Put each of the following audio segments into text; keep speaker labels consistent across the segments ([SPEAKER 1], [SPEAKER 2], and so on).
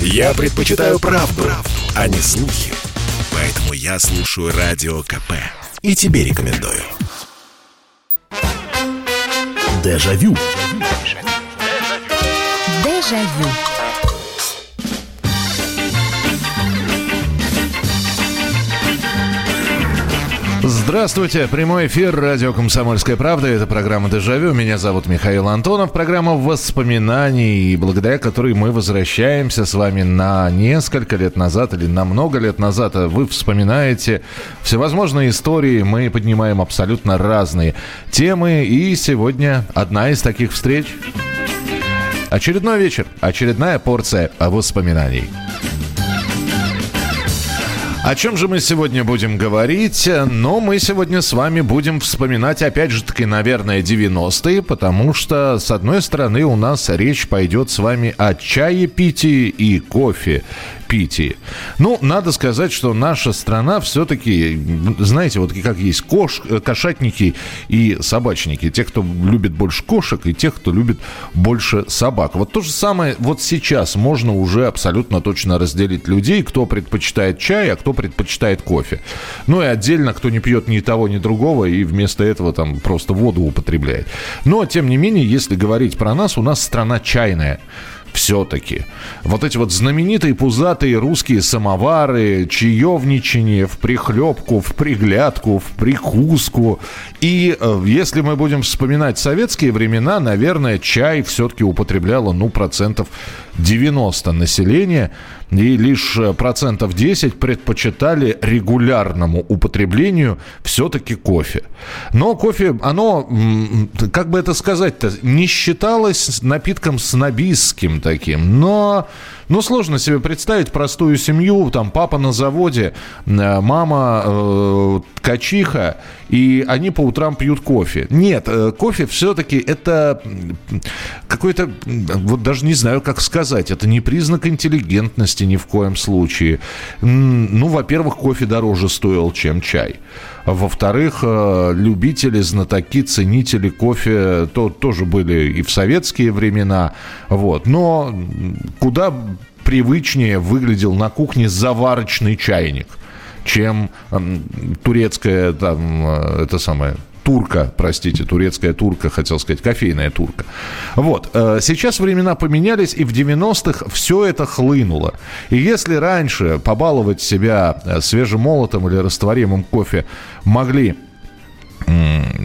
[SPEAKER 1] Я предпочитаю правду, правду, а не слухи. Поэтому я слушаю Радио КП. И тебе рекомендую. Дежавю.
[SPEAKER 2] Дежавю.
[SPEAKER 3] Здравствуйте, прямой эфир радио «Комсомольская правда». Это программа «Дежавю». Меня зовут Михаил Антонов. Программа воспоминаний, благодаря которой мы возвращаемся с вами на несколько лет назад или на много лет назад. Вы вспоминаете всевозможные истории. Мы поднимаем абсолютно разные темы. И сегодня одна из таких встреч. Очередной вечер, очередная порция воспоминаний. О чем же мы сегодня будем говорить? Ну, мы сегодня с вами будем вспоминать, опять же таки, наверное, 90-е, потому что, с одной стороны, у нас речь пойдет с вами о чае питии и кофе питии. Ну, надо сказать, что наша страна все-таки, знаете, вот как есть кош, кошатники и собачники. Те, кто любит больше кошек, и тех, кто любит больше собак. Вот то же самое вот сейчас можно уже абсолютно точно разделить людей, кто предпочитает чай, а кто предпочитает кофе. Ну и отдельно, кто не пьет ни того, ни другого, и вместо этого там просто воду употребляет. Но, тем не менее, если говорить про нас, у нас страна чайная все-таки. Вот эти вот знаменитые пузатые русские самовары, чаевничание в прихлебку, в приглядку, в прикуску. И э, если мы будем вспоминать советские времена, наверное, чай все-таки употребляло, ну, процентов 90 населения и лишь э, процентов 10 предпочитали регулярному употреблению все-таки кофе. Но кофе, оно, как бы это сказать-то, не считалось напитком снобистским таким, но ну, сложно себе представить простую семью, там папа на заводе, э, мама э, и они по утрам пьют кофе. Нет, э, кофе все-таки это какой-то, вот даже не знаю, как сказать, это не признак интеллигентности ни в коем случае. Ну, во-первых, кофе дороже стоил, чем чай. Во-вторых, э, любители, знатоки, ценители кофе то, тоже были и в советские времена. Вот. Но куда привычнее выглядел на кухне заварочный чайник, чем турецкая там, э, это самое, турка, простите, турецкая турка, хотел сказать, кофейная турка. Вот, э, сейчас времена поменялись, и в 90-х все это хлынуло. И если раньше побаловать себя э, свежемолотым или растворимым кофе могли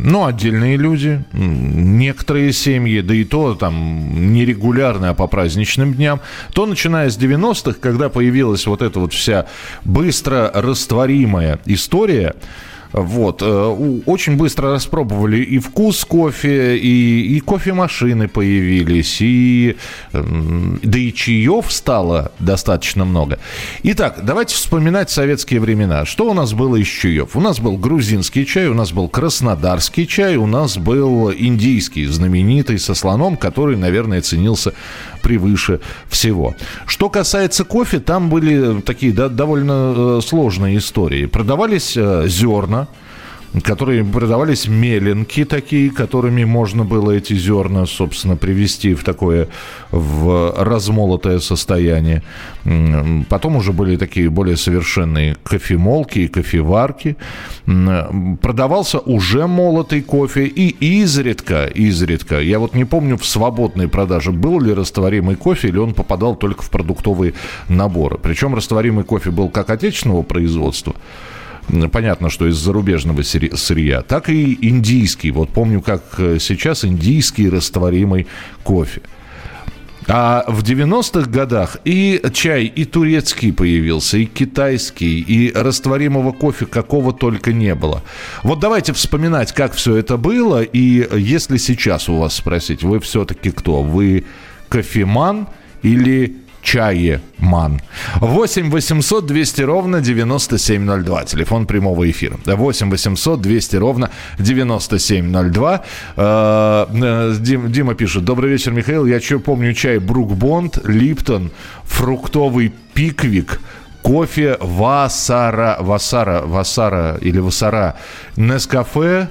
[SPEAKER 3] ну, отдельные люди, некоторые семьи, да и то там нерегулярно, а по праздничным дням, то начиная с 90-х, когда появилась вот эта вот вся быстро растворимая история, вот. Э, очень быстро распробовали и вкус кофе, и, и кофемашины появились, и, да и чаев стало достаточно много. Итак, давайте вспоминать советские времена. Что у нас было из чаев? У нас был грузинский чай, у нас был краснодарский чай, у нас был индийский, знаменитый, со слоном, который, наверное, ценился превыше всего. Что касается кофе, там были такие да, довольно э, сложные истории. Продавались э, зерна, которые продавались меленки такие, которыми можно было эти зерна, собственно, привести в такое в размолотое состояние. Потом уже были такие более совершенные кофемолки и кофеварки. Продавался уже молотый кофе и изредка, изредка, я вот не помню в свободной продаже, был ли растворимый кофе или он попадал только в продуктовые наборы. Причем растворимый кофе был как отечественного производства, понятно, что из зарубежного сырья, так и индийский. Вот помню, как э, сейчас индийский растворимый кофе. А в 90-х годах и чай, и турецкий появился, и китайский, и растворимого кофе какого только не было. Вот давайте вспоминать, как все это было, и если сейчас у вас спросить, вы все-таки кто? Вы кофеман или Чаеман. 8 800 200 ровно 9702. Телефон прямого эфира. 8 800 200 ровно 9702. Э, э, Дима пишет. Добрый вечер, Михаил. Я что помню чай Брукбонд, Липтон, фруктовый пиквик, кофе Васара, Васара, Васара или Васара, Нескафе,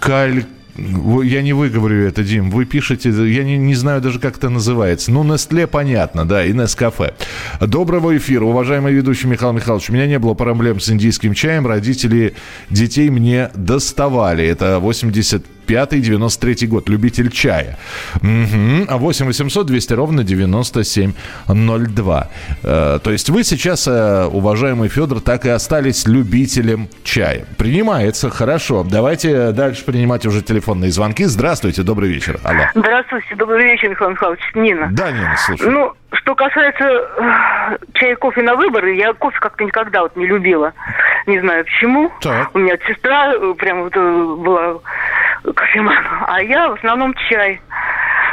[SPEAKER 3] Каль я не выговорю это, Дим. Вы пишете, я не, не знаю даже, как это называется. Ну, Нестле понятно, да, и Нескафе. Доброго эфира, уважаемый ведущий Михаил Михайлович. У меня не было проблем с индийским чаем. Родители детей мне доставали. Это 80 95-93 год, любитель чая. Угу. А 8 800 200 ровно 9702. Э, то есть вы сейчас, э, уважаемый Федор, так и остались любителем чая. Принимается, хорошо. Давайте дальше принимать уже телефонные звонки. Здравствуйте, добрый вечер.
[SPEAKER 2] Алло. Здравствуйте, добрый вечер, Михаил Михайлович. Нина.
[SPEAKER 3] Да, Нина, слушай.
[SPEAKER 2] Ну, что касается э, чая и кофе на выборы, я кофе как-то никогда вот не любила. Не знаю почему. Так. У меня сестра э, прям вот э, была кофеман, а я в основном чай.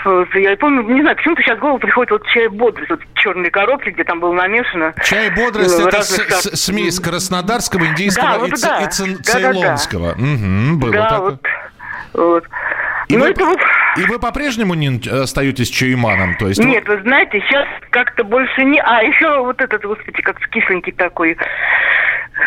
[SPEAKER 2] Вот, я помню, не знаю, почему-то сейчас в голову приходит вот чай бодрость, вот черные коробки, где там было намешано.
[SPEAKER 3] Чай бодрость ну, это с, с, смесь краснодарского, индийского да, вот, и, да. и цейлонского. Да, да, да. Угу, было да, такое. Вот, вот. И, ну, вы, это вот... и вы по-прежнему не остаетесь чайманом? То есть
[SPEAKER 2] Нет, вы знаете, сейчас как-то больше не... А, еще вот этот, господи, как кисленький такой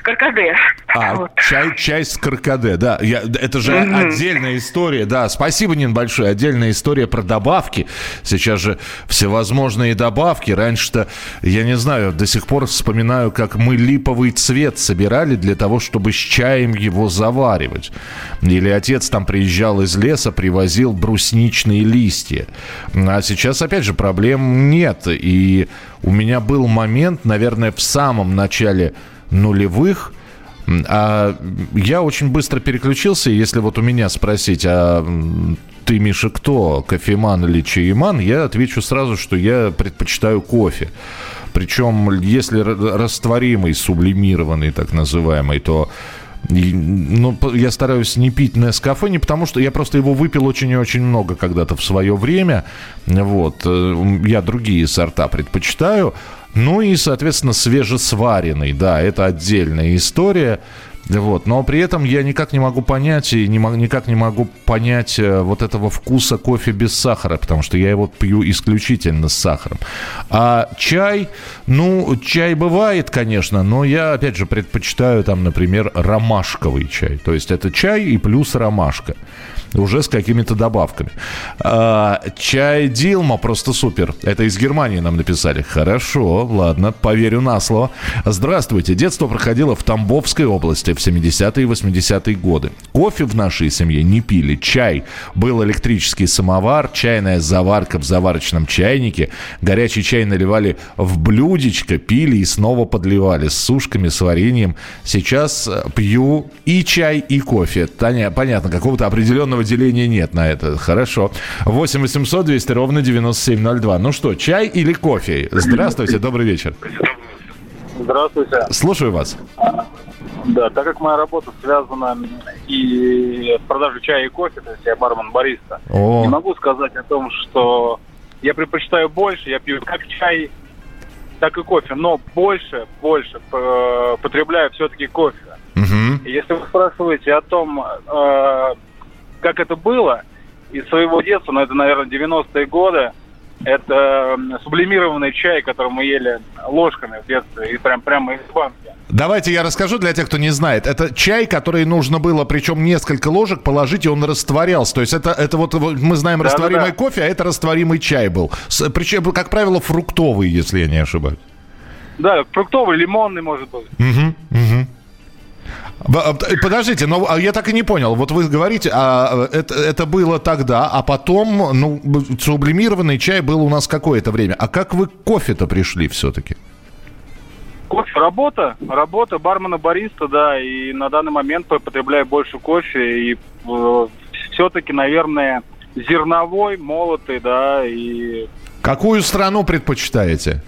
[SPEAKER 2] каркаде.
[SPEAKER 3] А, вот. чай, чай с каркаде, да. Я, это же mm-hmm. отдельная история, да. Спасибо, Нин, большое. Отдельная история про добавки. Сейчас же всевозможные добавки. Раньше-то, я не знаю, до сих пор вспоминаю, как мы липовый цвет собирали для того, чтобы с чаем его заваривать. Или отец там приезжал из леса, привозил брусничные листья. А сейчас, опять же, проблем нет. И у меня был момент, наверное, в самом начале нулевых. А я очень быстро переключился, если вот у меня спросить, а ты, Миша, кто, кофеман или чаеман, я отвечу сразу, что я предпочитаю кофе. Причем, если растворимый, сублимированный, так называемый, то ну, я стараюсь не пить Нескафе, не потому что я просто его выпил очень и очень много когда-то в свое время. Вот. Э, я другие сорта предпочитаю. Ну и, соответственно, свежесваренный, да, это отдельная история. Вот. Но при этом я никак не могу понять и не, никак не могу понять э, вот этого вкуса кофе без сахара, потому что я его пью исключительно с сахаром. А чай, ну, чай бывает, конечно, но я, опять же, предпочитаю там, например, ромашковый чай. То есть это чай и плюс ромашка уже с какими-то добавками. А, чай Дилма просто супер. Это из Германии нам написали. Хорошо, ладно, поверю на слово. Здравствуйте. Детство проходило в Тамбовской области в 70-е и 80-е годы. Кофе в нашей семье не пили. Чай. Был электрический самовар, чайная заварка в заварочном чайнике. Горячий чай наливали в блюдечко, пили и снова подливали с сушками, с вареньем. Сейчас э, пью и чай, и кофе. Таня, понятно, какого-то определенного Деления нет на это. Хорошо. 8 800 200 ровно 9702. Ну что, чай или кофе? Здравствуйте, добрый вечер.
[SPEAKER 4] Здравствуйте.
[SPEAKER 3] Слушаю вас.
[SPEAKER 4] Да, так как моя работа связана и с продажей чая и кофе, то есть я бармен-бариста, не могу сказать о том, что я предпочитаю больше, я пью как чай, так и кофе, но больше, больше э, потребляю все-таки кофе. Угу. Если вы спрашиваете о том, э, как это было из своего детства, но это, наверное, 90-е годы, это сублимированный чай, который мы ели ложками в детстве, и прям прямо из банки.
[SPEAKER 3] Давайте я расскажу для тех, кто не знает. Это чай, который нужно было, причем несколько ложек положить, и он растворялся. То есть это, это вот мы знаем да, растворимый да, да. кофе, а это растворимый чай был. С, причем, как правило, фруктовый, если я не ошибаюсь.
[SPEAKER 4] Да, фруктовый, лимонный, может быть. Угу, угу.
[SPEAKER 3] А, подождите, но а я так и не понял. Вот вы говорите, а это, это было тогда, а потом, ну, сублимированный чай был у нас какое-то время. А как вы к кофе-то пришли все-таки?
[SPEAKER 4] Кофе, работа, работа бармена-бариста, да, и на данный момент потребляю больше кофе, и э, все-таки, наверное, зерновой, молотый, да, и...
[SPEAKER 3] Какую страну предпочитаете?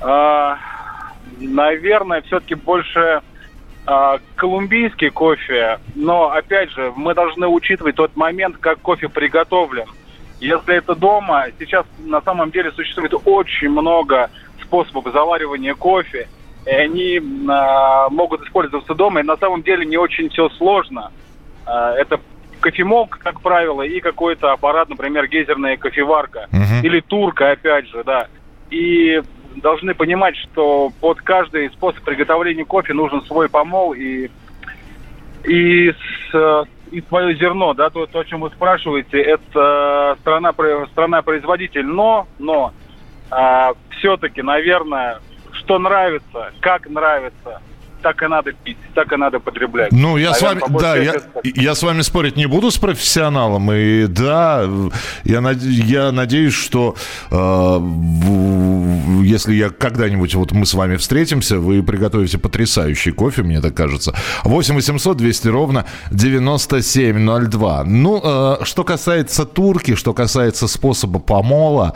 [SPEAKER 4] А, наверное, все-таки больше колумбийский кофе, но опять же, мы должны учитывать тот момент, как кофе приготовлен. Если это дома, сейчас на самом деле существует очень много способов заваривания кофе, и они э, могут использоваться дома, и на самом деле не очень все сложно. Э, это кофемолка, как правило, и какой-то аппарат, например, гейзерная кофеварка, uh-huh. или турка, опять же, да. И должны понимать, что под каждый способ приготовления кофе нужен свой помол и и с, и свое зерно, да, то, то, о чем вы спрашиваете, это страна, страна производитель, но, но а, все-таки, наверное, что нравится, как нравится, так и надо пить, так и надо потреблять.
[SPEAKER 3] Ну, я Наверное, с вами, да, я, я с вами спорить не буду с профессионалом, и да, я, я надеюсь, что э, если я когда-нибудь, вот мы с вами встретимся, вы приготовите потрясающий кофе, мне так кажется. 8 800 200 ровно 9702. Ну, э, что касается турки, что касается способа помола,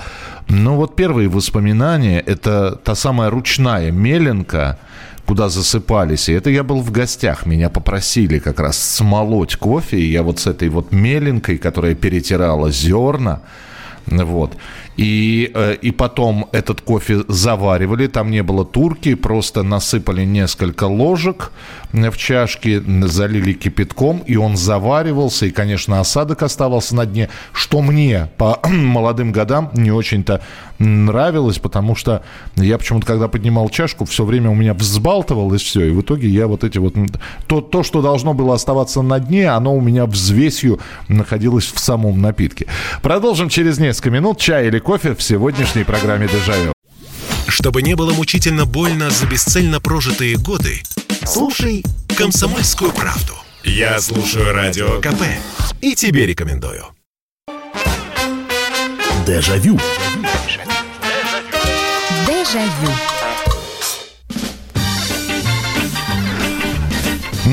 [SPEAKER 3] ну вот первые воспоминания, это та самая ручная меленка, куда засыпались. И это я был в гостях. Меня попросили как раз смолоть кофе. И я вот с этой вот меленкой, которая перетирала зерна, вот. И, э, и потом этот кофе заваривали, там не было турки, просто насыпали несколько ложек в чашки, залили кипятком, и он заваривался, и, конечно, осадок оставался на дне, что мне по молодым годам не очень-то нравилось, потому что я почему-то, когда поднимал чашку, все время у меня взбалтывалось все, и в итоге я вот эти вот... То, то что должно было оставаться на дне, оно у меня взвесью находилось в самом напитке. Продолжим через несколько минут. Чай или кофе в сегодняшней программе «Дежавю».
[SPEAKER 1] Чтобы не было мучительно больно за бесцельно прожитые годы, слушай «Комсомольскую правду». Я слушаю Радио КП и тебе рекомендую.
[SPEAKER 3] Дежавю.
[SPEAKER 1] Дежавю.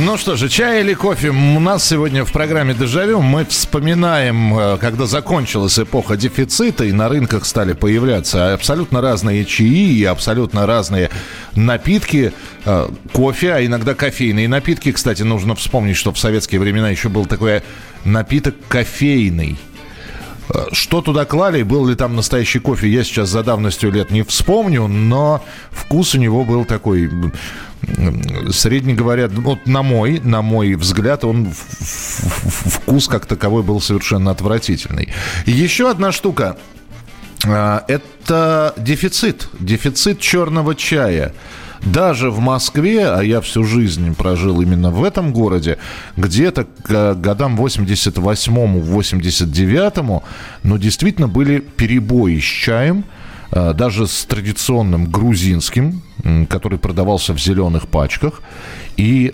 [SPEAKER 3] Ну что же, чай или кофе? У нас сегодня в программе «Дежавю» мы вспоминаем, э, когда закончилась эпоха дефицита, и на рынках стали появляться абсолютно разные чаи и абсолютно разные напитки, э, кофе, а иногда кофейные напитки. Кстати, нужно вспомнить, что в советские времена еще был такой напиток кофейный. Что туда клали, был ли там настоящий кофе, я сейчас за давностью лет не вспомню, но вкус у него был такой средний говорят, вот на мой, на мой взгляд, он вкус как таковой был совершенно отвратительный. еще одна штука. А, это дефицит. Дефицит черного чая. Даже в Москве, а я всю жизнь прожил именно в этом городе, где-то к годам 88-89, ну, действительно были перебои с чаем – Э, даже с традиционным грузинским, который продавался в зеленых пачках. И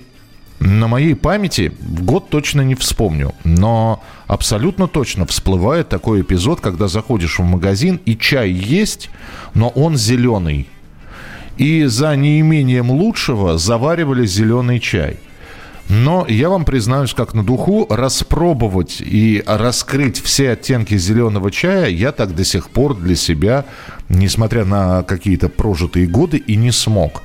[SPEAKER 3] на моей памяти год точно не вспомню, но абсолютно точно всплывает такой эпизод, когда заходишь в магазин и чай есть, но он зеленый. И за неимением лучшего заваривали зеленый чай – но я вам признаюсь, как на духу, распробовать и раскрыть все оттенки зеленого чая я так до сих пор для себя, несмотря на какие-то прожитые годы, и не смог.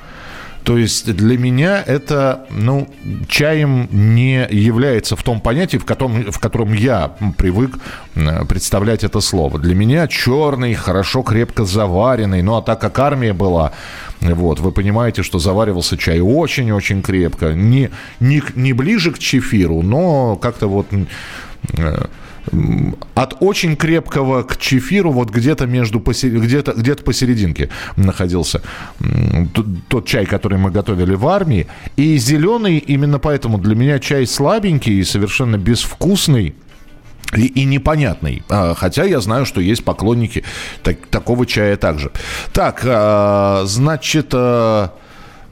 [SPEAKER 3] То есть для меня это, ну, чаем не является в том понятии, в котором, в котором я привык представлять это слово. Для меня черный, хорошо крепко заваренный, ну а так как армия была, вот, вы понимаете, что заваривался чай очень-очень крепко. Не, не, не ближе к чефиру, но как-то вот э, от очень крепкого к чефиру вот где-то между где-то где-то посерединке находился тот, чай, который мы готовили в армии, и зеленый именно поэтому для меня чай слабенький и совершенно безвкусный. И, и непонятный. А, хотя я знаю, что есть поклонники так, такого чая также. Так, а, значит...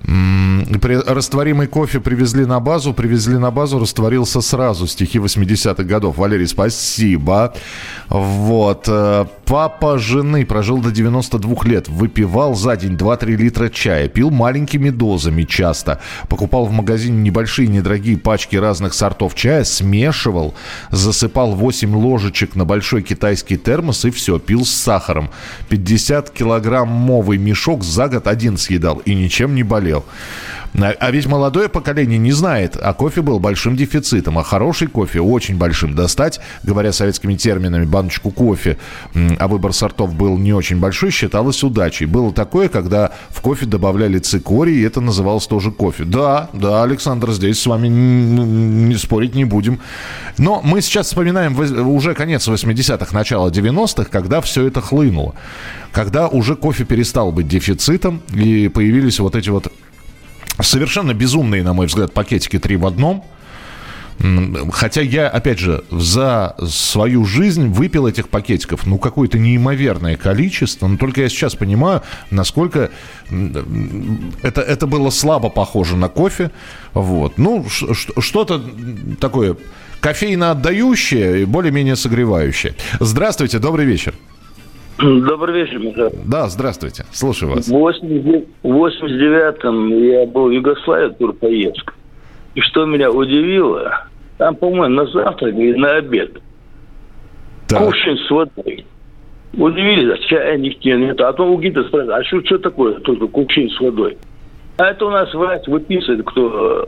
[SPEAKER 3] Растворимый кофе привезли на базу, привезли на базу, растворился сразу. Стихи 80-х годов. Валерий, спасибо. Вот. Э, папа жены прожил до 92 лет. Выпивал за день 2-3 литра чая. Пил маленькими дозами часто. Покупал в магазине небольшие, недорогие пачки разных сортов чая. Смешивал. Засыпал 8 ложечек на большой китайский термос и все. Пил с сахаром. 50 килограммовый мешок за год один съедал. И ничем не болел смотрел. А ведь молодое поколение не знает, а кофе был большим дефицитом, а хороший кофе очень большим. Достать, говоря советскими терминами, баночку кофе, а выбор сортов был не очень большой, считалось удачей. Было такое, когда в кофе добавляли цикорий, и это называлось тоже кофе. Да, да, Александр, здесь с вами не спорить не будем. Но мы сейчас вспоминаем уже конец 80-х, начало 90-х, когда все это хлынуло. Когда уже кофе перестал быть дефицитом, и появились вот эти вот Совершенно безумные, на мой взгляд, пакетики три в одном. Хотя я, опять же, за свою жизнь выпил этих пакетиков, ну, какое-то неимоверное количество. Но только я сейчас понимаю, насколько это, это было слабо похоже на кофе. Вот. Ну, что-то такое кофейно отдающее и более-менее согревающее. Здравствуйте, добрый вечер.
[SPEAKER 5] Добрый вечер, Михаил.
[SPEAKER 3] Да, здравствуйте. Слушаю вас.
[SPEAKER 5] В 89-м я был в Югославии, турпоездка. И что меня удивило, там, по-моему, на завтрак и на обед так. кушать с водой. Удивились, а чая нигде нет. А то у гида спрашивают, а что, что такое только кувшин с водой? А это у нас врач выписывает, кто э,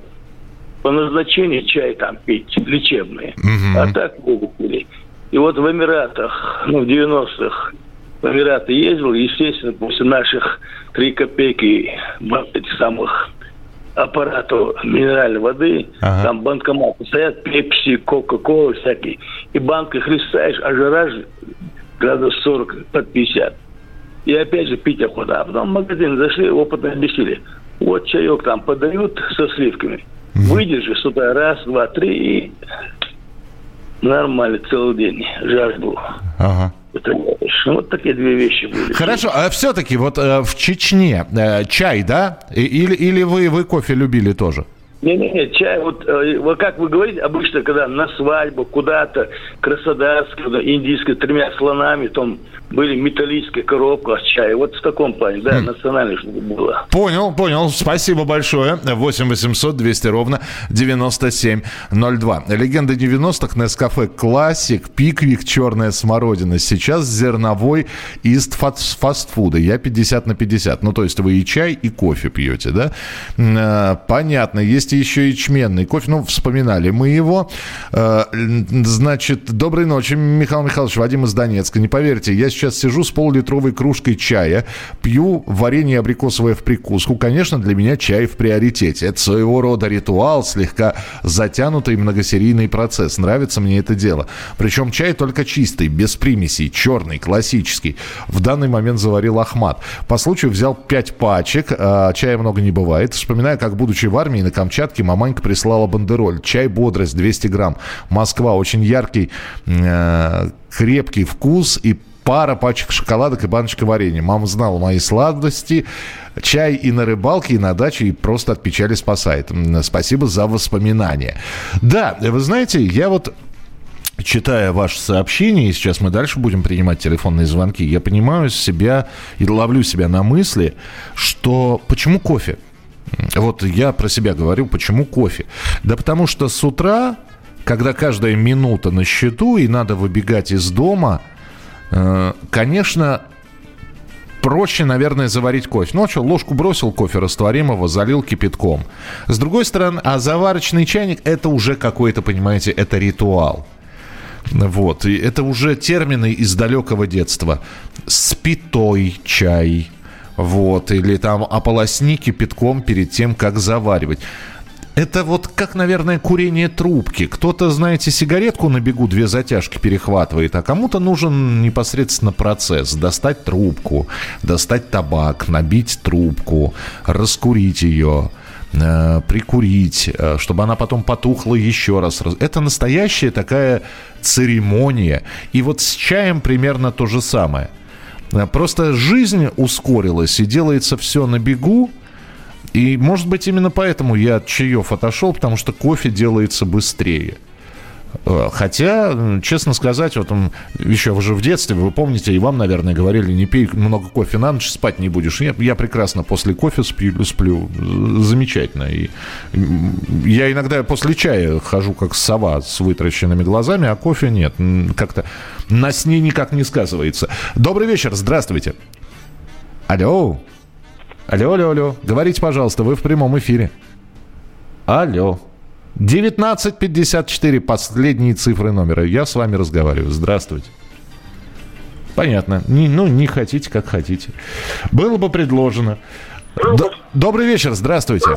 [SPEAKER 5] по назначению чай там пить, лечебный. Угу. А так выпили. И вот в Эмиратах, ну, в 90-х, в Эмираты ездил, естественно, после наших три копейки этих самых аппарату минеральной воды, ага. там банкоматы стоят, пепси, кока-кола всякие, и банкой хлестаешь, а жара градус 40 под 50. И опять же пить охота. А потом в магазин зашли, опытно объяснили. Вот чаек там подают со сливками. Выдержи с утра раз, два, три и нормально целый день жажду. Ага. Вот такие две вещи были.
[SPEAKER 3] Хорошо, а все-таки вот э, в Чечне э, чай, да? Или, или вы, вы кофе любили тоже?
[SPEAKER 5] Не-не-не, чай, вот, э, вот как вы говорите, обычно, когда на свадьбу, куда-то, Краснодарск, индийская, тремя слонами, там были металлическая коробка с чаем. Вот в таком плане, да, mm. национально чтобы было.
[SPEAKER 3] Понял, понял. Спасибо большое. 8 800 200 ровно 9702. Легенда 90-х Нескафе Классик, Пиквик, Черная смородина. Сейчас зерновой из фастфуда. Я 50 на 50. Ну, то есть вы и чай, и кофе пьете, да? Э, понятно. Есть еще и ячменный кофе. Ну, вспоминали мы его. Э, значит, доброй ночи, Михаил Михайлович, Вадим из Донецка. Не поверьте, я сейчас сижу с полулитровой кружкой чая, пью варенье абрикосовое в прикуску. Конечно, для меня чай в приоритете. Это своего рода ритуал, слегка затянутый многосерийный процесс. Нравится мне это дело. Причем чай только чистый, без примесей, черный, классический. В данный момент заварил Ахмат. По случаю взял 5 пачек, а чая много не бывает. Вспоминаю, как, будучи в армии на Камчатке, маманька прислала бандероль. Чай бодрость 200 грамм. Москва очень яркий, э, крепкий вкус и пара пачек шоколадок и баночка варенья. Мама знала мои сладости, чай и на рыбалке, и на даче, и просто от печали спасает. Спасибо за воспоминания. Да, вы знаете, я вот читая ваше сообщение, и сейчас мы дальше будем принимать телефонные звонки, я понимаю себя и ловлю себя на мысли, что почему кофе? Вот я про себя говорю, почему кофе? Да потому что с утра, когда каждая минута на счету, и надо выбегать из дома – конечно, проще, наверное, заварить кофе. Ну, а что, ложку бросил кофе растворимого, залил кипятком. С другой стороны, а заварочный чайник – это уже какой-то, понимаете, это ритуал. Вот, и это уже термины из далекого детства. Спитой чай, вот, или там ополосни кипятком перед тем, как заваривать. Это вот как, наверное, курение трубки. Кто-то, знаете, сигаретку на бегу две затяжки перехватывает, а кому-то нужен непосредственно процесс. Достать трубку, достать табак, набить трубку, раскурить ее э, прикурить, э, чтобы она потом потухла еще раз. Это настоящая такая церемония. И вот с чаем примерно то же самое. Э, просто жизнь ускорилась и делается все на бегу, и, может быть, именно поэтому я от чаев отошел, потому что кофе делается быстрее. Э, хотя, честно сказать, вот он, еще уже в детстве, вы помните, и вам, наверное, говорили, не пей много кофе на ночь, спать не будешь. Я, я прекрасно после кофе сплю, сплю. Замечательно. И я иногда после чая хожу как сова с вытращенными глазами, а кофе нет. Как-то на сне никак не сказывается. Добрый вечер, здравствуйте. Алло. Алло, алло, алло. Говорите, пожалуйста, вы в прямом эфире. Алло. 1954, последние цифры номера. Я с вами разговариваю. Здравствуйте. Понятно. Не, ну, не хотите, как хотите. Было бы предложено. Д- добрый вечер, здравствуйте.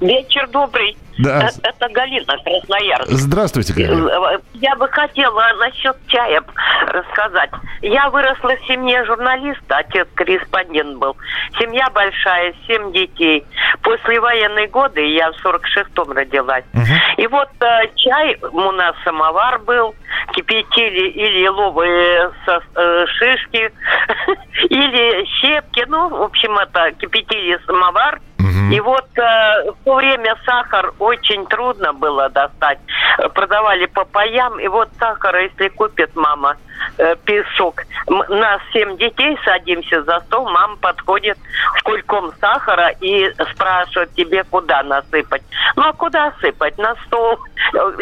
[SPEAKER 6] Вечер добрый. Да. Это, это Галина Красноярск.
[SPEAKER 3] Здравствуйте, Галина. Э,
[SPEAKER 6] я бы хотела насчет чая рассказать. Я выросла в семье журналиста, отец корреспондент был. Семья большая, семь детей. После военной годы я в 46-м родилась. Угу. И вот э, чай, у нас самовар был, кипятили или ловые со, э, шишки, или щепки, ну, в общем, это кипятили самовар, Угу. И вот э, в то время сахар очень трудно было достать. Продавали по паям. И вот сахара, если купит мама э, песок, нас семь детей садимся за стол, мама подходит с кульком сахара и спрашивает тебе, куда насыпать. Ну, а куда сыпать? На стол.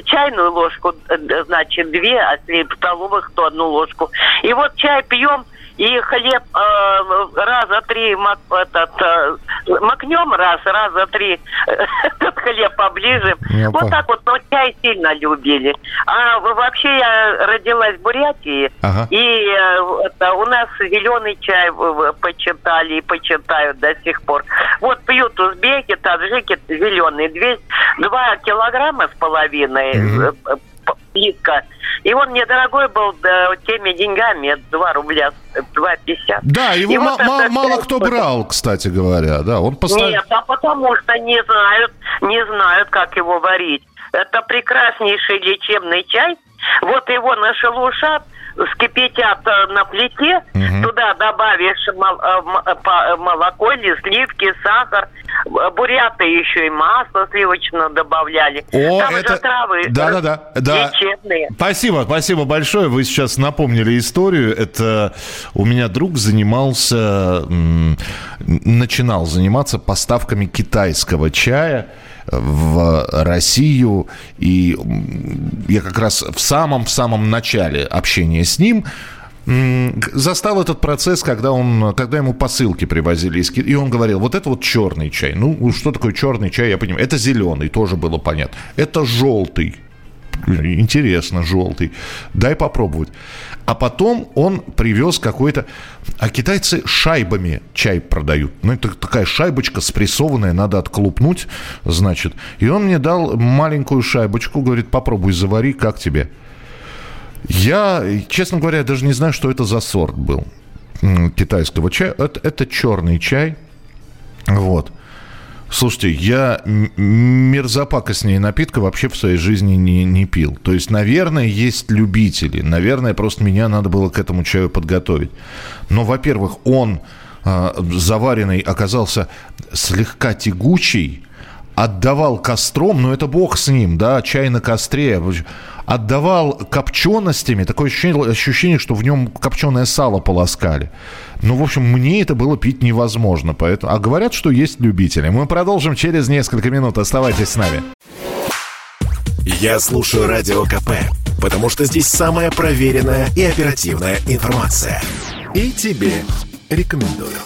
[SPEAKER 6] Чайную ложку, э, значит, две, а если столовых, то одну ложку. И вот чай пьем, и хлеб э, раза три мак, этот, э, макнем раз, раза три этот хлеб поближе. Я вот так вот, но чай сильно любили. А вообще я родилась в Бурятии, ага. и э, это, у нас зеленый чай почитали и почитают до сих пор. Вот пьют узбеки, таджики зеленый, 200, 2 килограмма с половиной плитка. И он мне дорогой был да, теми деньгами, 2 рубля, 2,50.
[SPEAKER 3] Да, его и вот мало, мало кто брал, кстати говоря, да, он
[SPEAKER 6] поставил... Нет, а потому что не знают, не знают, как его варить. Это прекраснейший лечебный чай. Вот его нашелушат, вскипятят э, на плите, угу. туда добавишь э, э, молоко или сливки, сахар. Буряты еще и масло сливочное добавляли.
[SPEAKER 3] О, Там это... травы да, да, да, да. лечебные. Спасибо, спасибо большое. Вы сейчас напомнили историю. Это у меня друг занимался, начинал заниматься поставками китайского чая в Россию. И я как раз в самом-в самом начале общения с ним застал этот процесс, когда, он, когда ему посылки привозили из И он говорил, вот это вот черный чай. Ну, что такое черный чай, я понимаю. Это зеленый, тоже было понятно. Это желтый. Интересно, желтый. Дай попробовать. А потом он привез какой-то... А китайцы шайбами чай продают. Ну, это такая шайбочка спрессованная, надо отклупнуть, значит. И он мне дал маленькую шайбочку, говорит, попробуй, завари, как тебе? Я, честно говоря, даже не знаю, что это за сорт был китайского чая. Это, это черный чай. Вот. Слушайте, я мерзопакостнее напитка вообще в своей жизни не, не пил. То есть, наверное, есть любители. Наверное, просто меня надо было к этому чаю подготовить. Но, во-первых, он э, заваренный оказался слегка тягучий, отдавал костром, но это бог с ним, да, чай на костре отдавал копченостями, такое ощущение, ощущение, что в нем копченое сало полоскали. Ну, в общем, мне это было пить невозможно. Поэтому... А говорят, что есть любители. Мы продолжим через несколько минут. Оставайтесь с нами.
[SPEAKER 1] Я слушаю Радио КП, потому что здесь самая проверенная и оперативная информация. И тебе рекомендую.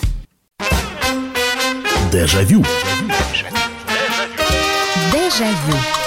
[SPEAKER 1] Дежавю.
[SPEAKER 3] Дежавю.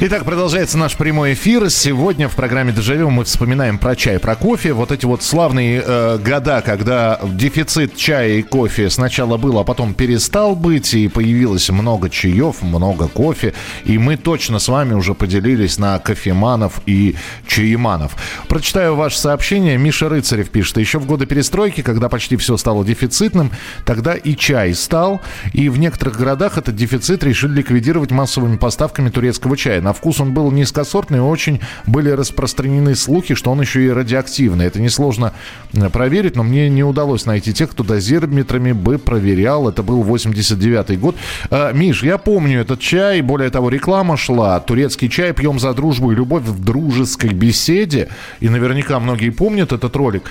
[SPEAKER 3] Итак, продолжается наш прямой эфир. Сегодня в программе «Дежавю» мы вспоминаем про чай, про кофе. Вот эти вот славные э, года, когда дефицит чая и кофе сначала был, а потом перестал быть, и появилось много чаев, много кофе. И мы точно с вами уже поделились на кофеманов и чаеманов. Прочитаю ваше сообщение. Миша Рыцарев пишет. Еще в годы перестройки, когда почти все стало дефицитным, тогда и чай стал. И в некоторых городах этот дефицит решили ликвидировать массовыми поставками турецкого чая. На вкус он был низкосортный, очень были распространены слухи, что он еще и радиоактивный. Это несложно э, проверить, но мне не удалось найти тех, кто дозиметрами бы проверял. Это был 89 год. А, Миш, я помню этот чай, более того, реклама шла. Турецкий чай пьем за дружбу и любовь в дружеской беседе. И наверняка многие помнят этот ролик.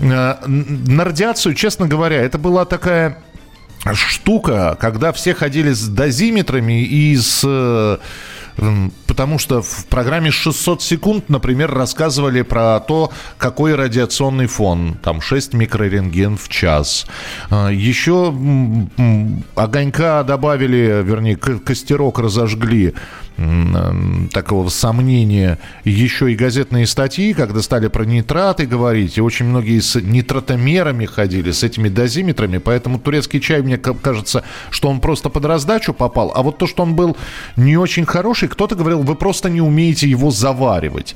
[SPEAKER 3] А, на радиацию, честно говоря, это была такая штука, когда все ходили с дозиметрами и с Потому что в программе 600 секунд, например, рассказывали про то, какой радиационный фон. Там 6 микрорентген в час. А, Еще огонька добавили, вернее, костерок разожгли такого сомнения еще и газетные статьи, когда стали про нитраты говорить, и очень многие с нитратомерами ходили, с этими дозиметрами, поэтому турецкий чай, мне кажется, что он просто под раздачу попал, а вот то, что он был не очень хороший, кто-то говорил, вы просто не умеете его заваривать.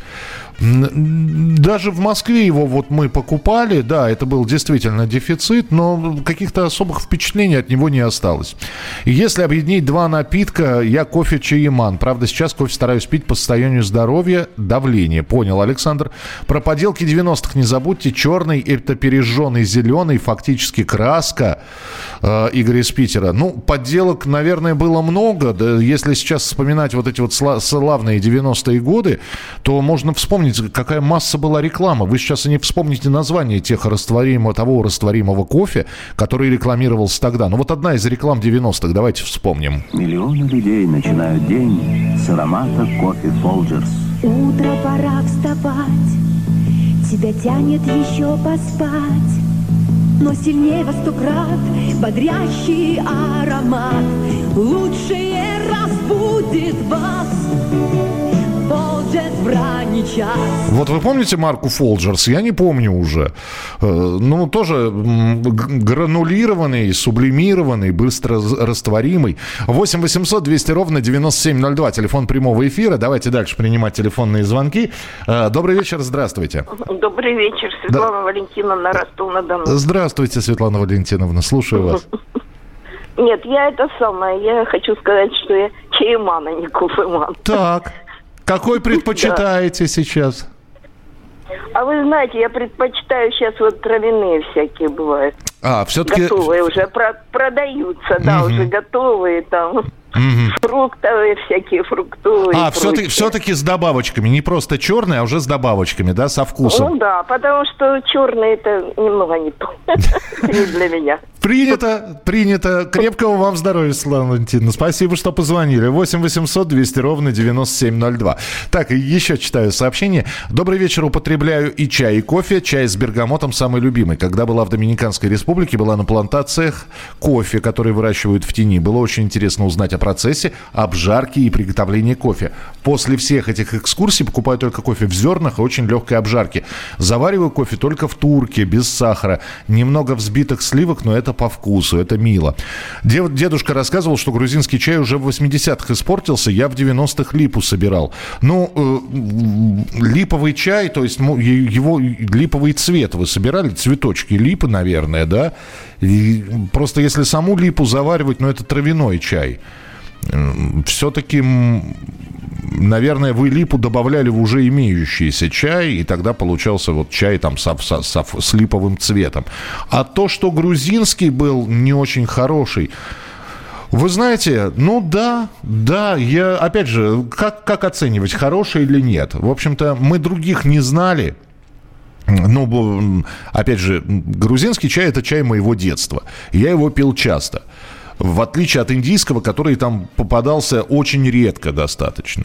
[SPEAKER 3] Даже в Москве его вот мы покупали, да, это был действительно дефицит, но каких-то особых впечатлений от него не осталось. Если объединить два напитка, я кофе чаеман. Правда, сейчас кофе стараюсь пить по состоянию здоровья, давления. Понял, Александр. Про поделки 90-х не забудьте. Черный это пережженный зеленый, фактически краска. Э, Игорь из Питера. Ну, подделок, наверное, было много. Да, если сейчас вспоминать вот эти вот славные 90-е годы, то можно вспомнить вспомните, какая масса была реклама. Вы сейчас и не вспомните название тех растворимого, того растворимого кофе, который рекламировался тогда. Ну вот одна из реклам 90-х, давайте вспомним.
[SPEAKER 7] Миллионы людей начинают день с аромата кофе Folgers.
[SPEAKER 8] Утро пора вставать, тебя тянет еще поспать. Но сильнее во сто крат бодрящий аромат Лучшее разбудит вас Folgers в ранний час.
[SPEAKER 3] Вот вы помните марку Folgers? Я не помню уже. Э, ну, тоже гранулированный, сублимированный, быстро растворимый. 8 800 200 ровно 9702. Телефон прямого эфира. Давайте дальше принимать телефонные звонки. Э, добрый вечер, здравствуйте.
[SPEAKER 9] Добрый вечер, Светлана да. Валентиновна, Ростов-на-Дону.
[SPEAKER 3] Здравствуйте, Светлана Валентиновна, слушаю вас.
[SPEAKER 9] Нет, я это самое, я хочу сказать, что я чаеман, а не кофеман.
[SPEAKER 3] Так. Какой предпочитаете сейчас?
[SPEAKER 9] А вы знаете, я предпочитаю сейчас вот травяные всякие бывают.
[SPEAKER 3] А, все-таки...
[SPEAKER 9] Готовые уже про- продаются, да, уже готовые там. Фруктовые всякие, фруктовые.
[SPEAKER 3] А, все-таки, все-таки с добавочками. Не просто черные, а уже с добавочками, да, со вкусом.
[SPEAKER 9] Ну да, потому что черные это немного не то. Не для меня.
[SPEAKER 3] Принято, принято. Крепкого вам здоровья, Светлана Валентиновна. Спасибо, что позвонили. 8 800 200 ровно 9702. Так, еще читаю сообщение. Добрый вечер. Употребляю и чай, и кофе. Чай с бергамотом самый любимый. Когда была в Доминиканской республике, была на плантациях кофе, который выращивают в тени. Было очень интересно узнать о процессе обжарки и приготовления кофе. После всех этих экскурсий покупаю только кофе в зернах и очень легкой обжарки. Завариваю кофе только в турке, без сахара. Немного взбитых сливок, но это по вкусу, это мило. Дедушка рассказывал, что грузинский чай уже в 80-х испортился, я в 90-х липу собирал. Ну, э, липовый чай, то есть его липовый цвет вы собирали, цветочки липы, наверное, да? И просто если саму липу заваривать, ну, это травяной чай все-таки, наверное, вы липу добавляли в уже имеющийся чай, и тогда получался вот чай там со, со, со, с липовым цветом. А то, что грузинский был не очень хороший, вы знаете, ну да, да, я, опять же, как, как оценивать, хороший или нет? В общем-то, мы других не знали, ну, опять же, грузинский чай – это чай моего детства. Я его пил часто в отличие от индийского, который там попадался очень редко достаточно.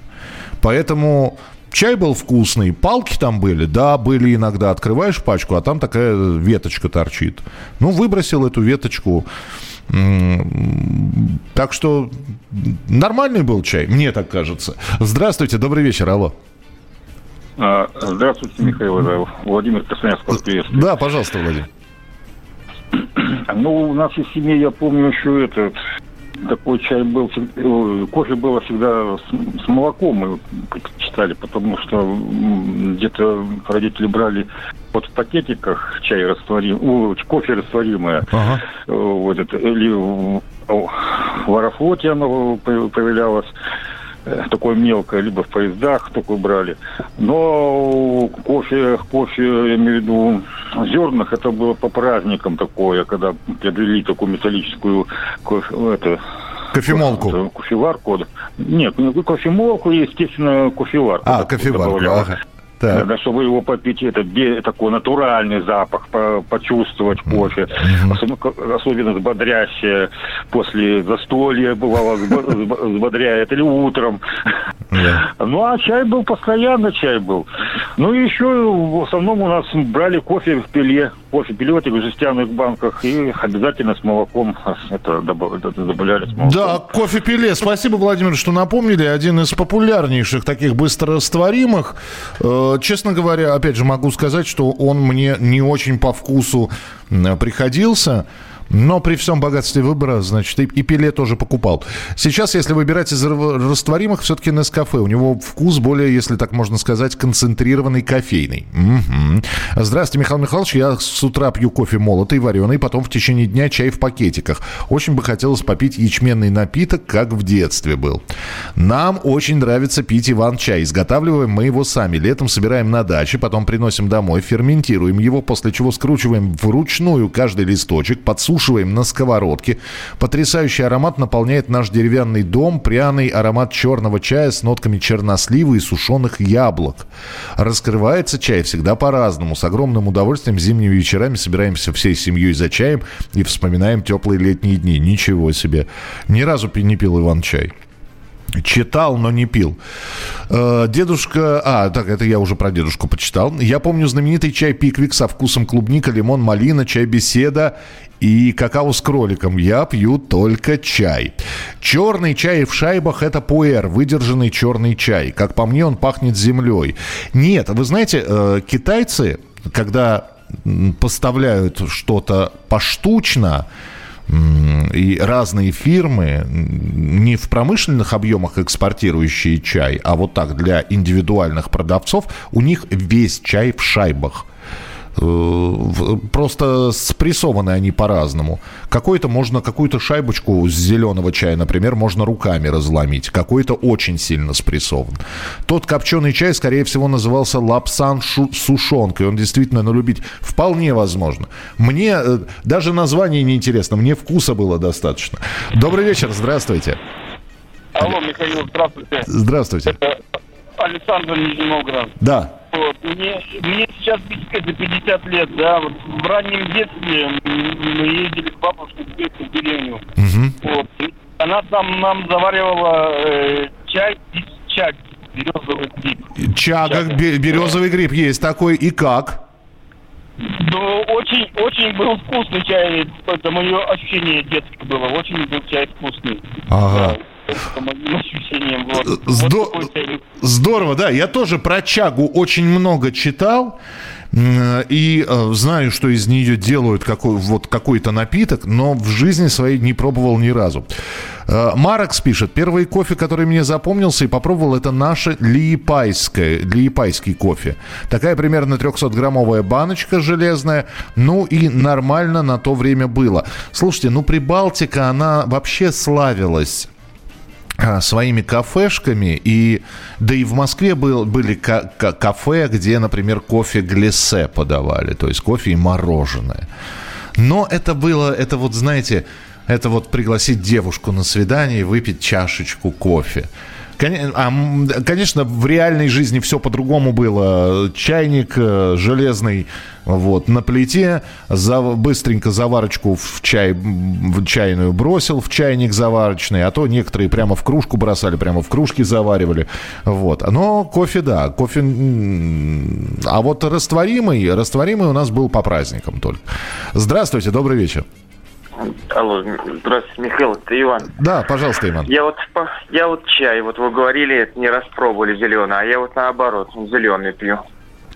[SPEAKER 3] Поэтому чай был вкусный, палки там были, да, были иногда. Открываешь пачку, а там такая веточка торчит. Ну, выбросил эту веточку. Так что нормальный был чай, мне так кажется. Здравствуйте, добрый вечер, алло.
[SPEAKER 10] А, здравствуйте, Михаил. Владимир Красноярск, приветствую.
[SPEAKER 3] Да, пожалуйста, Владимир.
[SPEAKER 10] Ну, у нас в семье, я помню, еще этот такой чай был, э, кофе было всегда с, с молоком мы читали, потому что где-то родители брали вот в пакетиках чай растворимый, кофе растворимое, ага. вот это, или в, в Аэрофлоте оно появлялось. Э, такое мелкое, либо в поездах такое брали. Но кофе, кофе, я имею в виду, зернах, это было по праздникам такое, когда приобрели такую металлическую кофе, это,
[SPEAKER 3] Кофемолку.
[SPEAKER 10] Кофеварку. Нет, кофемолку, естественно, кофеварку.
[SPEAKER 3] А, кофеварку, ага.
[SPEAKER 10] Так. Надо, чтобы его попить, это такой натуральный запах, по, почувствовать кофе. Mm-hmm. Особенно, особенно бодрящее после застолья, бывало, взбодряет, или утром. Yeah. Ну, а чай был, постоянно чай был. Ну, и еще в основном у нас брали кофе в пиле. Кофе пиле в этих жестяных банках и обязательно с молоком это добавляли с молоком.
[SPEAKER 3] Да, кофе пиле. Спасибо, Владимир, что напомнили. Один из популярнейших таких быстрорастворимых. Э, честно говоря, опять же, могу сказать, что он мне не очень по вкусу приходился. Но при всем богатстве выбора, значит, и, и пиле тоже покупал. Сейчас, если выбирать из растворимых, все-таки Нескафе. У него вкус более, если так можно сказать, концентрированный кофейный. Угу. Здравствуйте, Михаил Михайлович. Я с утра пью кофе молотый, вареный, потом в течение дня чай в пакетиках. Очень бы хотелось попить ячменный напиток, как в детстве был. Нам очень нравится пить Иван-чай. Изготавливаем мы его сами. Летом собираем на даче, потом приносим домой, ферментируем его, после чего скручиваем вручную каждый листочек, подсушиваем подсушиваем на сковородке. Потрясающий аромат наполняет наш деревянный дом. Пряный аромат черного чая с нотками чернослива и сушеных яблок. Раскрывается чай всегда по-разному. С огромным удовольствием зимними вечерами собираемся всей семьей за чаем и вспоминаем теплые летние дни. Ничего себе. Ни разу не пил Иван чай. Читал, но не пил. Э, дедушка... А, так, это я уже про дедушку почитал. Я помню знаменитый чай пиквик со вкусом клубника, лимон, малина, чай беседа и какао с кроликом. Я пью только чай. Черный чай в шайбах – это пуэр, выдержанный черный чай. Как по мне, он пахнет землей. Нет, вы знаете, э, китайцы, когда поставляют что-то поштучно, и разные фирмы, не в промышленных объемах экспортирующие чай, а вот так для индивидуальных продавцов, у них весь чай в шайбах – просто спрессованы они по-разному. Какой-то можно, какую-то шайбочку с зеленого чая, например, можно руками разломить. Какой-то очень сильно спрессован. Тот копченый чай, скорее всего, назывался лапсан сушонкой. Он действительно налюбить вполне возможно. Мне э, даже название не интересно, мне вкуса было достаточно. Добрый вечер, здравствуйте.
[SPEAKER 11] Алло, Михаил, здравствуйте.
[SPEAKER 3] Здравствуйте.
[SPEAKER 11] Александр Нижний Новгород.
[SPEAKER 3] Да.
[SPEAKER 11] Вот. Мне, мне сейчас за 50 лет, да. Вот в раннем детстве мы ездили к бабушке в деревню. Угу. Вот. Она там нам заваривала э, чай из чаг, березовый гриб.
[SPEAKER 3] Чага, Чага. березовый гриб есть такой. И как?
[SPEAKER 11] Ну, очень, очень был вкусный чай. Это мое ощущение детское было. Очень был чай вкусный.
[SPEAKER 3] Ага. Да по. Вот. Здо- вот Здорово, да. Я тоже про чагу очень много читал. И э, знаю, что из нее делают какой, вот какой-то напиток, но в жизни своей не пробовал ни разу. Э, Маракс пишет, первый кофе, который мне запомнился и попробовал, это наше лиепайское, лиепайский кофе. Такая примерно 300-граммовая баночка железная, ну и нормально на то время было. Слушайте, ну Прибалтика, она вообще славилась своими кафешками. И, да и в Москве был, были ка- ка- кафе, где, например, кофе глиссе подавали, то есть кофе и мороженое. Но это было, это вот, знаете, это вот пригласить девушку на свидание и выпить чашечку кофе. Конечно, в реальной жизни все по-другому было. Чайник э, железный вот, на плите, за, быстренько заварочку в, чай, в чайную бросил, в чайник заварочный, а то некоторые прямо в кружку бросали, прямо в кружки заваривали. Вот. Но кофе, да, кофе... А вот растворимый, растворимый у нас был по праздникам только. Здравствуйте, добрый вечер.
[SPEAKER 12] Алло, здравствуйте, Михаил, это Иван.
[SPEAKER 3] Да, пожалуйста, Иван.
[SPEAKER 12] Я вот, я вот чай, вот вы говорили, не распробовали зеленый, а я вот наоборот, зеленый пью.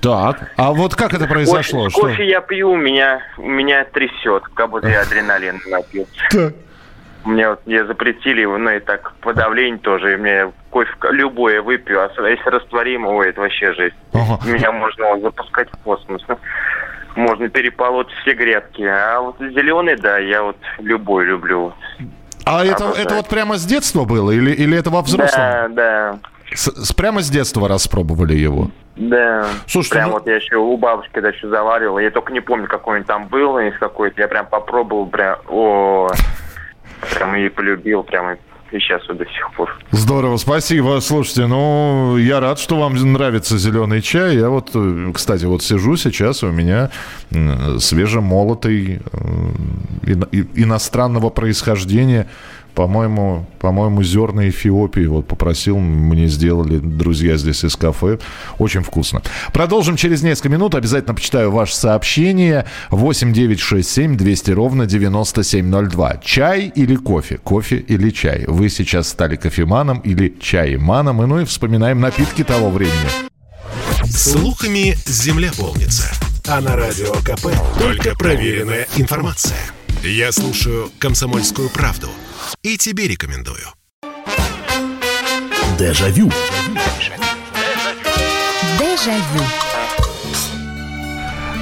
[SPEAKER 3] Так, а вот как это произошло?
[SPEAKER 12] Кофе, кофе я пью, у меня, у меня трясет, как будто я адреналин напил. Так. Мне вот мне запретили его, ну и так подавление тоже. И мне кофе любое выпью, а если растворимый, это вообще жесть. Ага. Меня можно запускать в космос можно переполоть все грядки. А вот зеленый, да, я вот любой люблю.
[SPEAKER 3] А это, это вот прямо с детства было или, или это во взрослом?
[SPEAKER 12] Да, да.
[SPEAKER 3] С, с, прямо с детства распробовали его?
[SPEAKER 12] Да. Слушай, прям ну... вот я еще у бабушки когда еще заваривал. Я только не помню, какой он там был, из какой-то. Я прям попробовал, прям, о, прям и полюбил, прям и сейчас вот до сих пор.
[SPEAKER 3] Здорово, спасибо. Слушайте, ну, я рад, что вам нравится зеленый чай. Я вот, э, кстати, вот сижу сейчас, у меня свежемолотый э, иностранного происхождения по-моему, по-моему, зерна Эфиопии вот попросил, мне сделали друзья здесь из кафе. Очень вкусно. Продолжим через несколько минут. Обязательно почитаю ваше сообщение. 8 9 6 7 200 ровно 9702. Чай или кофе? Кофе или чай? Вы сейчас стали кофеманом или чайманом? И ну и вспоминаем напитки того времени.
[SPEAKER 1] Слухами земля полнится. А на радио КП только проверенная информация. Я слушаю «Комсомольскую правду» и тебе рекомендую.
[SPEAKER 3] Дежавю.
[SPEAKER 13] Дежавю.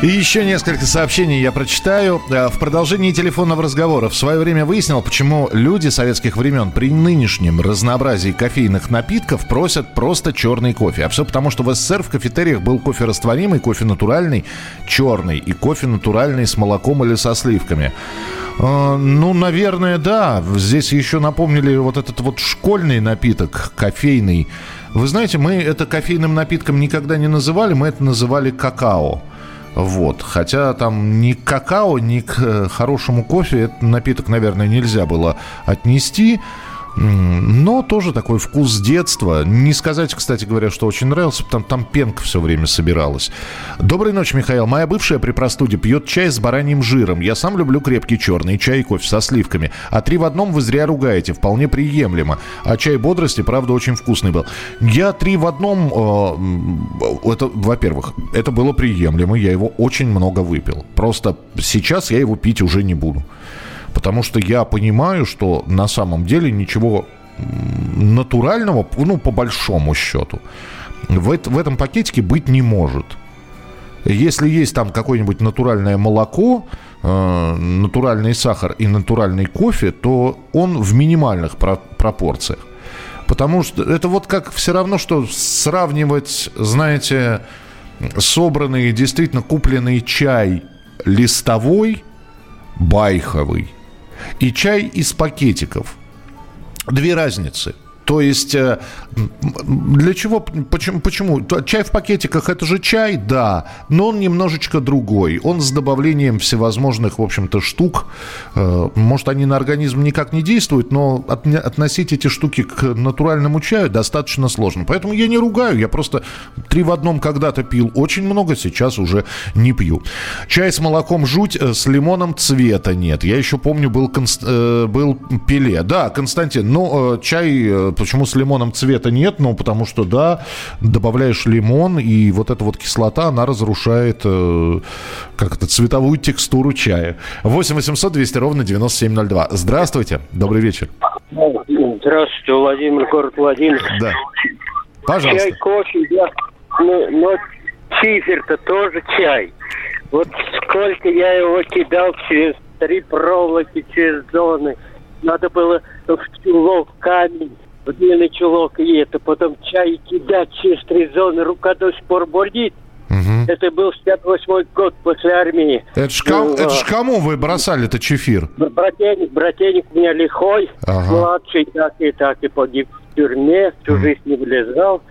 [SPEAKER 3] И еще несколько сообщений я прочитаю. Э, в продолжении телефонного разговора в свое время выяснил, почему люди советских времен при нынешнем разнообразии кофейных напитков просят просто черный кофе. А все потому, что в СССР в кафетериях был кофе растворимый, кофе натуральный, черный и кофе натуральный с молоком или со сливками. Э, ну, наверное, да. Здесь еще напомнили вот этот вот школьный напиток, кофейный. Вы знаете, мы это кофейным напитком никогда не называли, мы это называли какао. Вот. Хотя там ни к какао, ни к э, хорошему кофе этот напиток, наверное, нельзя было отнести. Но тоже такой вкус детства. Не сказать, кстати говоря, что очень нравился, потому там пенка все время собиралась. Доброй ночи, Михаил. Моя бывшая при простуде пьет чай с бараньим жиром. Я сам люблю крепкий черный чай и кофе со сливками. А три в одном вы зря ругаете. Вполне приемлемо. А чай бодрости, правда, очень вкусный был. Я три в одном... Э, это, во-первых, это было приемлемо. Я его очень много выпил. Просто сейчас я его пить уже не буду. Потому что я понимаю, что на самом деле ничего натурального, ну, по большому счету, в, в этом пакетике быть не может. Если есть там какое-нибудь натуральное молоко, э, натуральный сахар и натуральный кофе, то он в минимальных про- пропорциях. Потому что это вот как все равно, что сравнивать, знаете, собранный, действительно купленный чай листовой, байховый, и чай из пакетиков. Две разницы – то есть э, для чего, почему, почему? Чай в пакетиках это же чай, да, но он немножечко другой. Он с добавлением всевозможных, в общем-то, штук. Э, может, они на организм никак не действуют, но относить эти штуки к натуральному чаю достаточно сложно. Поэтому я не ругаю, я просто три в одном когда-то пил очень много, сейчас уже не пью. Чай с молоком жуть, э, с лимоном цвета нет. Я еще помню, был, был пиле. Да, Константин, но чай Почему с лимоном цвета нет? Ну, потому что, да, добавляешь лимон, и вот эта вот кислота, она разрушает э, как это, цветовую текстуру чая. 8 800 200 ровно 9702. Здравствуйте, добрый вечер.
[SPEAKER 14] Здравствуйте, Владимир, город Владимир.
[SPEAKER 3] Да. Пожалуйста.
[SPEAKER 14] Чай, кофе, да. Но, но чифер-то тоже чай. Вот сколько я его кидал через три проволоки, через зоны. Надо было в чулок камень длинный чулок и это, потом чай кидать через три зоны, рука до сих пор болит. Угу. Это был 68 год после армии.
[SPEAKER 3] Это ж, ком, ну, это ж кому вы бросали это чефир?
[SPEAKER 14] Братенник, братенник у меня лихой, ага. младший, так и так и погиб в тюрьме, всю угу. жизнь не влезал.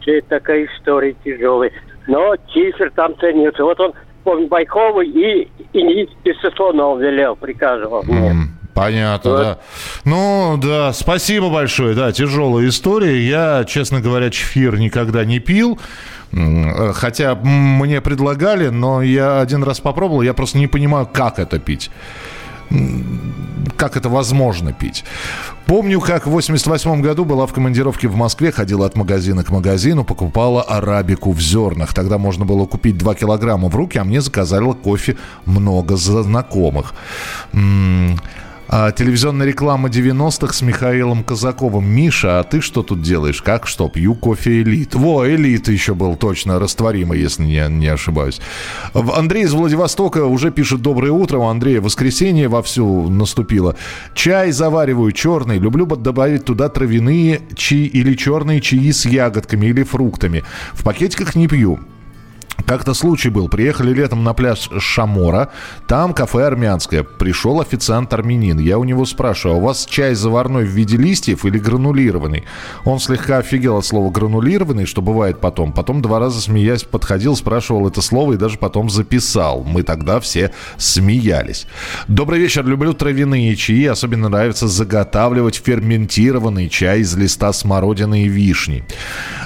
[SPEAKER 14] Все это такая история тяжелая. Но чифер там ценится. Вот он, помню, Байковый и, и, и, Сосонов велел, приказывал мне.
[SPEAKER 3] Понятно, вот. да. Ну, да, спасибо большое. Да, тяжелая история. Я, честно говоря, чефир никогда не пил. Хотя мне предлагали, но я один раз попробовал, я просто не понимаю, как это пить как это возможно пить. Помню, как в 88 году была в командировке в Москве, ходила от магазина к магазину, покупала арабику в зернах. Тогда можно было купить 2 килограмма в руки, а мне заказали кофе много знакомых. М-м- а, телевизионная реклама 90-х с Михаилом Казаковым. Миша, а ты что тут делаешь? Как что? Пью кофе элит. Во, элит еще был точно растворимый, если не, не ошибаюсь. Андрей из Владивостока уже пишет «Доброе утро». У Андрея воскресенье вовсю наступило. Чай завариваю черный. Люблю добавить туда травяные чаи или черные чаи с ягодками или фруктами. В пакетиках не пью. Как-то случай был. Приехали летом на пляж Шамора. Там кафе армянское. Пришел официант армянин. Я у него спрашиваю, а у вас чай заварной в виде листьев или гранулированный? Он слегка офигел от слова гранулированный, что бывает потом. Потом два раза смеясь подходил, спрашивал это слово и даже потом записал. Мы тогда все смеялись. Добрый вечер. Люблю травяные чаи. Особенно нравится заготавливать ферментированный чай из листа смородины и вишни.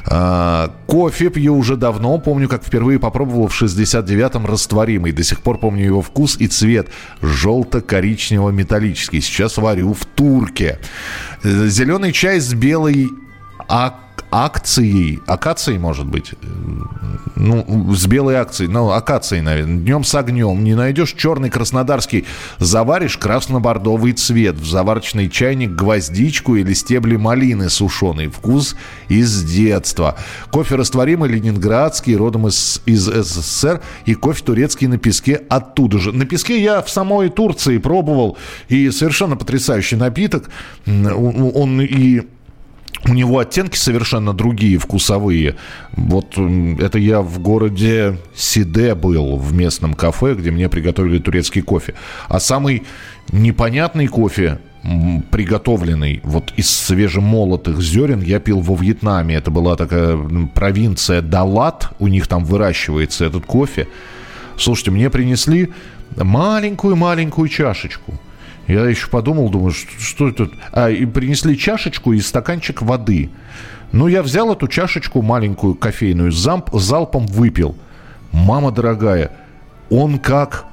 [SPEAKER 3] А, кофе пью уже давно. Помню, как впервые попробовал в 69-м растворимый. До сих пор помню его вкус и цвет. Желто-коричнево-металлический. Сейчас варю в турке. Э, Зеленый чай с белой ак акцией, акацией, может быть, ну, с белой акцией, ну, акацией, наверное, днем с огнем, не найдешь черный краснодарский, заваришь красно-бордовый цвет, в заварочный чайник гвоздичку или стебли малины сушеный, вкус из детства. Кофе растворимый, ленинградский, родом из, из СССР, и кофе турецкий на песке оттуда же. На песке я в самой Турции пробовал, и совершенно потрясающий напиток, он и у него оттенки совершенно другие, вкусовые. Вот это я в городе Сиде был, в местном кафе, где мне приготовили турецкий кофе. А самый непонятный кофе, приготовленный вот из свежемолотых зерен, я пил во Вьетнаме. Это была такая провинция Далат, у них там выращивается этот кофе. Слушайте, мне принесли маленькую-маленькую чашечку – я еще подумал, думаю, что, что это? А, и принесли чашечку и стаканчик воды. Ну, я взял эту чашечку маленькую кофейную, замп, залпом выпил. Мама дорогая, он как,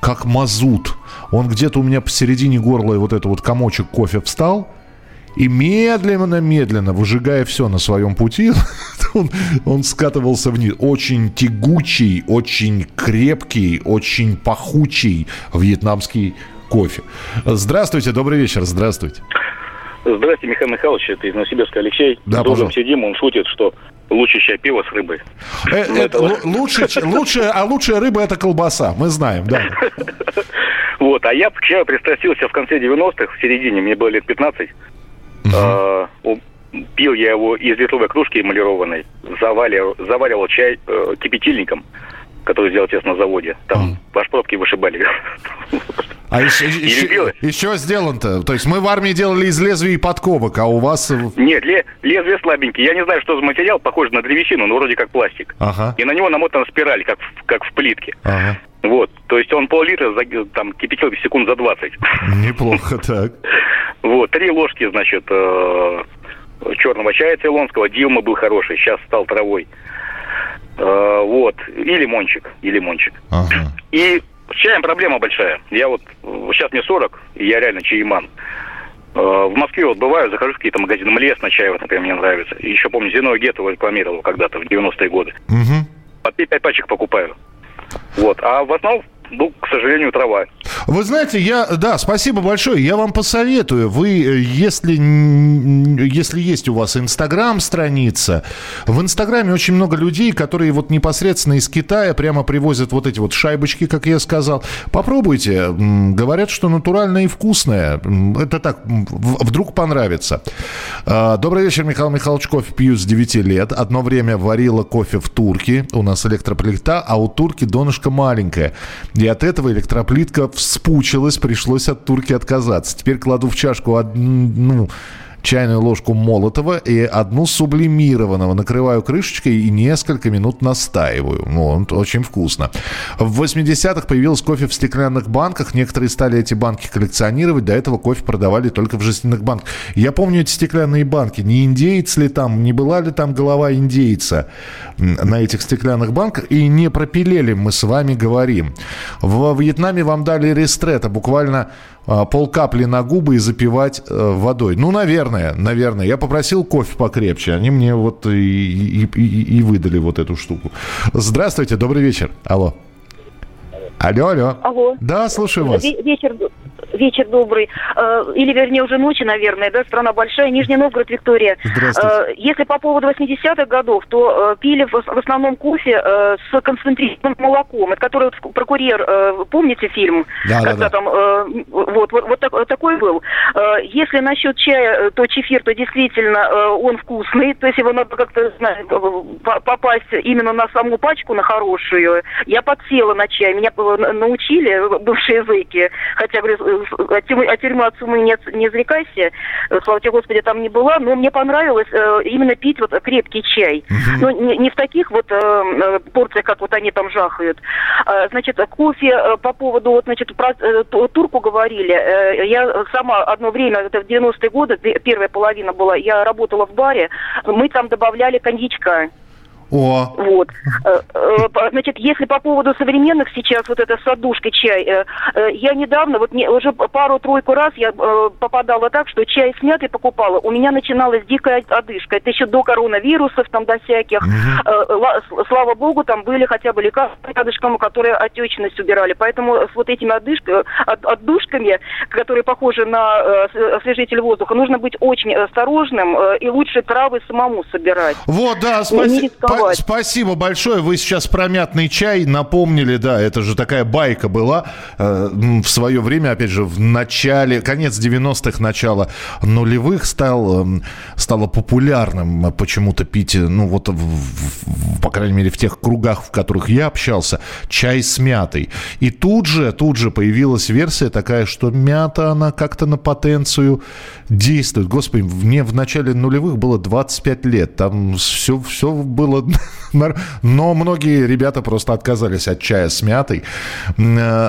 [SPEAKER 3] как мазут. Он где-то у меня посередине горла вот этот вот комочек кофе встал, и медленно-медленно, выжигая все на своем пути, он, он скатывался вниз. Очень тягучий, очень крепкий, очень пахучий вьетнамский кофе. Здравствуйте, добрый вечер, здравствуйте.
[SPEAKER 13] Здравствуйте, Михаил Михайлович, это из Новосибирска Алексей.
[SPEAKER 3] Да,
[SPEAKER 13] Должен сидим, он шутит, что лучше чай пиво с рыбой.
[SPEAKER 3] Э, это, лучше, лучше, а лучшая рыба это колбаса, мы знаем, да.
[SPEAKER 13] Вот, а я к чаю пристрастился в конце 90-х, в середине, мне было лет 15. А, пил я его из литровой кружки эмалированной, заваривал, заваривал чай э, кипятильником, который сделал тест на заводе. Там аж пробки вышибали.
[SPEAKER 3] А еще, еще, еще сделан-то? То есть мы в армии делали из лезвий подковок, а у вас...
[SPEAKER 13] Нет, ле, лезвие слабенькие. Я не знаю, что за материал, похож на древесину, но вроде как пластик.
[SPEAKER 3] Ага.
[SPEAKER 13] И на него намотана спираль, как, как в плитке.
[SPEAKER 3] Ага.
[SPEAKER 13] Вот, то есть он пол-литра там кипятил секунд за 20.
[SPEAKER 3] Неплохо так.
[SPEAKER 13] Вот, три ложки, значит, э, черного чая цейлонского. Дилма был хороший, сейчас стал травой. Э, вот, и лимончик, и лимончик.
[SPEAKER 3] Ага.
[SPEAKER 13] И с чаем проблема большая. Я вот, сейчас мне 40, и я реально чаеман. Э, в Москве вот бываю, захожу в какие-то магазины Млес на чай, вот, например, мне нравится. И еще помню, Зиной Гетова рекламировал когда-то в 90-е годы.
[SPEAKER 3] Угу.
[SPEAKER 13] По 5 пачек покупаю. Вот. А в основном ну, к сожалению, трава.
[SPEAKER 3] Вы знаете, я, да, спасибо большое. Я вам посоветую. Вы, э, если, если есть у вас Инстаграм-страница, в Инстаграме очень много людей, которые вот непосредственно из Китая прямо привозят вот эти вот шайбочки, как я сказал. Попробуйте. Говорят, что натуральное и вкусное. Это так, вдруг понравится. А, добрый вечер, Михаил Михайлович. Кофе пью с 9 лет. Одно время варила кофе в турке. У нас электроплита, а у турки донышко маленькое. И от этого электроплитка вспучилась, пришлось от турки отказаться. Теперь кладу в чашку одну, чайную ложку молотого и одну сублимированного. Накрываю крышечкой и несколько минут настаиваю. Ну, очень вкусно. В 80-х появилось кофе в стеклянных банках. Некоторые стали эти банки коллекционировать. До этого кофе продавали только в жестяных банках. Я помню эти стеклянные банки. Не индейец ли там, не была ли там голова индейца на этих стеклянных банках. И не пропилели мы с вами говорим. Во Вьетнаме вам дали рестрета. Буквально а, полкапли на губы и запивать э, водой. Ну, наверное, наверное. Я попросил кофе покрепче. Они мне вот и, и, и, и выдали вот эту штуку. Здравствуйте, добрый вечер. Алло. Алло, алло.
[SPEAKER 15] Алло.
[SPEAKER 3] Да, слушаю вас.
[SPEAKER 15] Вечер, вечер добрый. Э, или, вернее, уже ночи, наверное, да, страна большая. Нижний Новгород, Виктория. Здравствуйте. Если по поводу 80-х годов, то пили в основном кофе с концентрированным молоком. Это который вот про курьер, помните фильм? Да, Когда да, да. там, вот, вот, вот так, такой был. Если насчет чая, то чефир, то действительно он вкусный. То есть его надо как-то, знаю, попасть именно на саму пачку, на хорошую. Я подсела на чай. Меня научили бывшие зэки. Хотя, говорю, от тюрьмы, от тюрьмы от суммы не, не зарекайся. Слава тебе, Господи, там не была. Но мне понравилось э, именно пить вот крепкий чай. Угу. Ну, не, не в таких вот э, э, порциях, как вот они там жахают. Э, значит, кофе э, по поводу, вот, значит, про э, турку говорили. Э, я сама одно время, это в 90-е годы, первая половина была, я работала в баре, мы там добавляли коньячка.
[SPEAKER 3] О.
[SPEAKER 15] Вот. Э, э, значит, если по поводу современных сейчас вот это с отдушкой чай, э, я недавно, вот уже пару-тройку раз я попадала так, что чай снятый покупала, у меня начиналась дикая одышка. Это еще до коронавирусов, там, до всяких. Угу. Слава богу, там были хотя бы лекарства которые отечность убирали. Поэтому с вот этими отдышками, отдушками, которые похожи на освежитель воздуха, нужно быть очень осторожным и лучше травы самому собирать.
[SPEAKER 3] Вот, да, спасибо бывает. Спасибо большое. Вы сейчас про мятный чай напомнили, да, это же такая байка была э, в свое время, опять же, в начале, конец 90-х, начало нулевых стал, э, стало популярным почему-то пить, ну вот, в, в, по крайней мере, в тех кругах, в которых я общался, чай с мятой. И тут же, тут же появилась версия такая, что мята, она как-то на потенцию действует. Господи, мне в начале нулевых было 25 лет, там все, все было Но многие ребята просто отказались от чая с мятой. Э,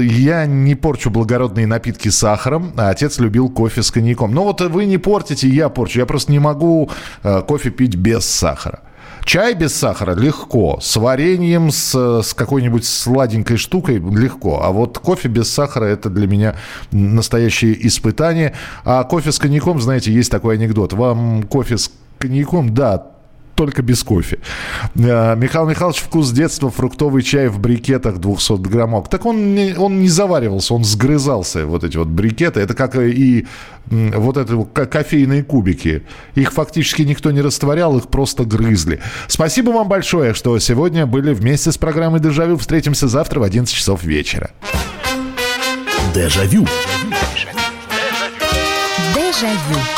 [SPEAKER 3] я не порчу благородные напитки сахаром, а отец любил кофе с коньяком. Но вот вы не портите, я порчу. Я просто не могу э, кофе пить без сахара. Чай без сахара легко. С вареньем, с, с какой-нибудь сладенькой штукой легко. А вот кофе без сахара это для меня настоящее испытание. А кофе с коньяком, знаете, есть такой анекдот. Вам кофе с коньяком, да, только без кофе. Э, Михаил Михайлович, вкус детства, фруктовый чай в брикетах 200 граммов. Так он не, он не заваривался, он сгрызался, вот эти вот брикеты. Это как и вот это кофейные кубики. Их фактически никто не растворял, их просто грызли. Спасибо вам большое, что сегодня были вместе с программой «Дежавю». Встретимся завтра в 11 часов вечера.
[SPEAKER 1] Дежавю.
[SPEAKER 16] Дежавю.